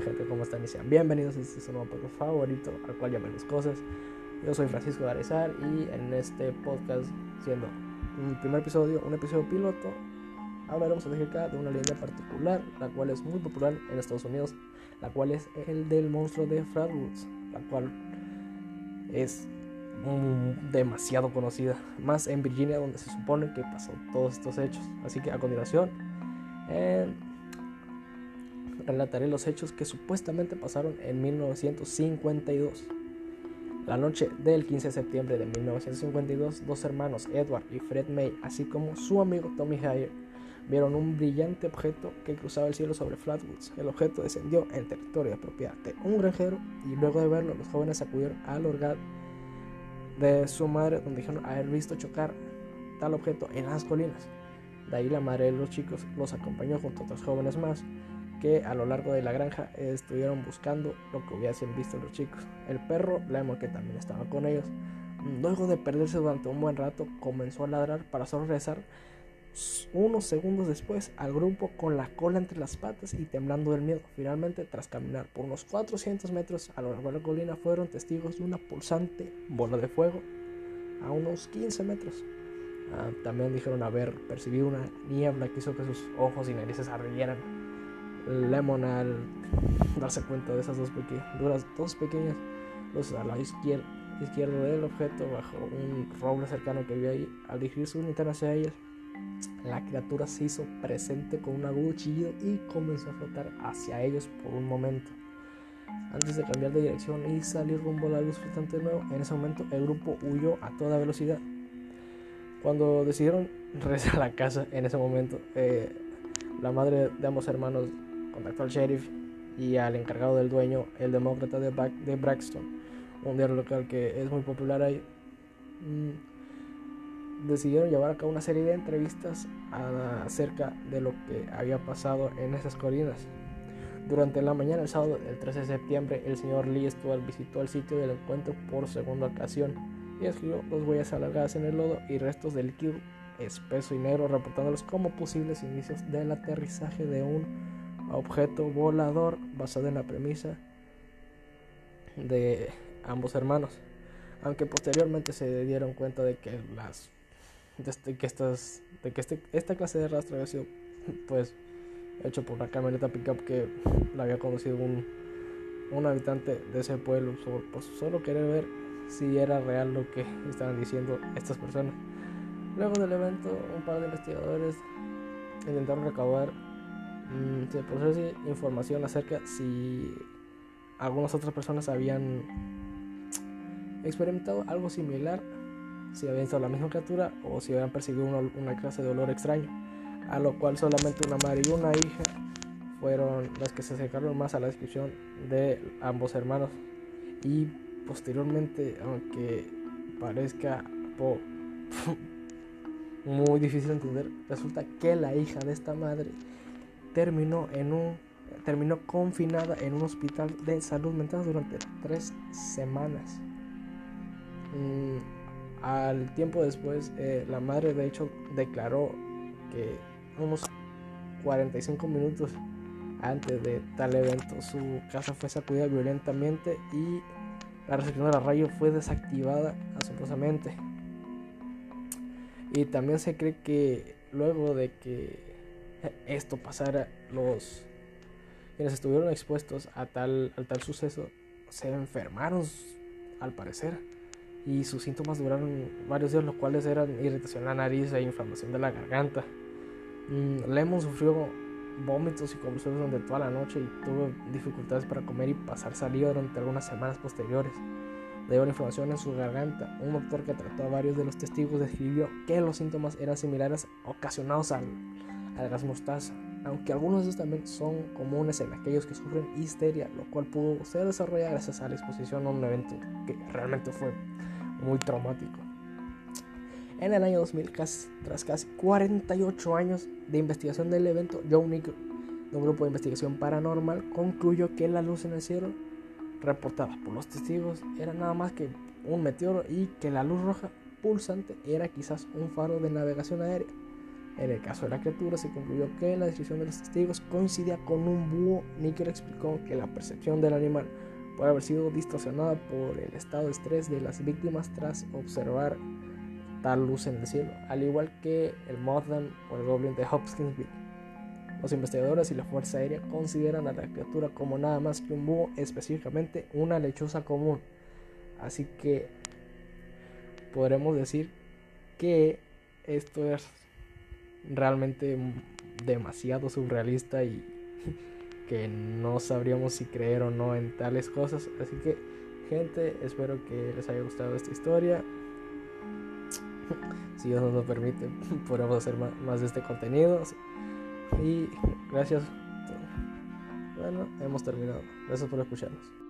Hola gente, ¿cómo están? Y sean bienvenidos este nuevo podcast favorito, al cual llamamos cosas. Yo soy Francisco Garezar y en este podcast, siendo un primer episodio, un episodio piloto, hablaremos acerca de una leyenda particular, la cual es muy popular en Estados Unidos, la cual es el del monstruo de Flatwoods, la cual es demasiado conocida, más en Virginia donde se supone que pasó todos estos hechos. Así que a continuación, eh, relataré los hechos que supuestamente pasaron en 1952. La noche del 15 de septiembre de 1952, dos hermanos, Edward y Fred May, así como su amigo Tommy Hyer, vieron un brillante objeto que cruzaba el cielo sobre Flatwoods. El objeto descendió en territorio de propiedad de un granjero y luego de verlo, los jóvenes acudieron al hogar de su madre, donde dijeron haber visto chocar tal objeto en las colinas. De ahí la madre de los chicos los acompañó junto a otros jóvenes más que a lo largo de la granja estuvieron buscando lo que hubiesen visto los chicos. El perro, Lemon, que también estaba con ellos, luego de perderse durante un buen rato, comenzó a ladrar para solo unos segundos después al grupo con la cola entre las patas y temblando del miedo. Finalmente, tras caminar por unos 400 metros a lo largo de la colina, fueron testigos de una pulsante bola de fuego a unos 15 metros. Ah, también dijeron haber percibido una niebla que hizo que sus ojos y narices ardieran Lemon al darse cuenta de esas dos pequeñas, dos pequeñas luces a la izquierda, izquierda del objeto bajo un roble cercano que había ahí. Al dirigir su linterna hacia ellas, la criatura se hizo presente con un agudo chillido y comenzó a flotar hacia ellos por un momento. Antes de cambiar de dirección y salir rumbo a la luz flotante de nuevo, en ese momento el grupo huyó a toda velocidad. Cuando decidieron regresar a la casa, en ese momento, eh, la madre de ambos hermanos contactó al sheriff y al encargado del dueño, el demócrata de, de Braxton, un diario local que es muy popular ahí. Mm, decidieron llevar a cabo una serie de entrevistas acerca de lo que había pasado en esas colinas. Durante la mañana del sábado, el 13 de septiembre, el señor Lee Stuart visitó el sitio del encuentro por segunda ocasión y escribió dos huellas alargadas en el lodo y restos de líquido espeso y negro, reportándolos como posibles inicios del aterrizaje de un objeto volador basado en la premisa de ambos hermanos. Aunque posteriormente se dieron cuenta de que las de este, que estas de que este, esta clase de rastro había sido pues hecho por una camioneta pickup que la había conducido un, un habitante de ese pueblo pues, solo querer ver si era real lo que estaban diciendo estas personas. Luego del evento, un par de investigadores intentaron recabar Mm, se puede información acerca si algunas otras personas habían experimentado algo similar, si habían visto la misma criatura o si habían percibido una, clase de olor extraño, a lo cual solamente una madre y una hija fueron las que se acercaron más a la descripción de ambos hermanos. Y posteriormente, aunque parezca muy difícil de entender, resulta que la hija de esta madre terminó, en un, terminó confinada en un hospital de salud mental durante tres semanas. Mm, al tiempo después, eh, la madre de hecho declaró que unos 45 minutos antes de tal evento su casa fue sacudida violentamente y la recepción de la radio fue desactivada asombrosamente. Y también se cree que luego de que esto pasara, los quienes estuvieron expuestos a tal, al tal suceso se enfermaron, al parecer, y sus síntomas duraron varios días, los cuales eran irritación en la nariz e inflamación de la garganta. Mm, Lemon sufrió vómitos y convulsiones durante toda la noche y tuvo dificultades para comer y pasar saliva durante algunas semanas posteriores. Debido a la inflamación en su garganta, un doctor que trató a varios de los testigos describió que los síntomas eran similares ocasionados al al gas mostaza, aunque algunos de estos también son comunes en aquellos que sufren histeria, lo cual pudo ser desarrollado gracias a la exposición a un evento que realmente fue muy traumático. En el año 2000, tras casi 48 años de investigación del evento, Joe Nick, de un grupo de investigación paranormal, concluyó que la luz en el cielo reportada por los testigos era nada más que un meteoro y que la luz roja pulsante era quizás un faro de navegación aérea. En el caso de la criatura se concluyó que la descripción de los testigos coincidía con un búho. Nicker explicó que la percepción del animal puede haber sido distorsionada por el estado de estrés de las víctimas tras observar tal luz en el cielo, al igual que el Mothman o el Goblin de Hopkinsville. Los investigadores y la Fuerza Aérea consideran a la criatura como nada más que un búho, específicamente una lechuza común. Así que podremos decir que esto es realmente demasiado surrealista y que no sabríamos si creer o no en tales cosas. Así que, gente, espero que les haya gustado esta historia. Si Dios nos lo permite, podremos hacer más de este contenido. Y gracias. Bueno, hemos terminado. Gracias por escucharnos.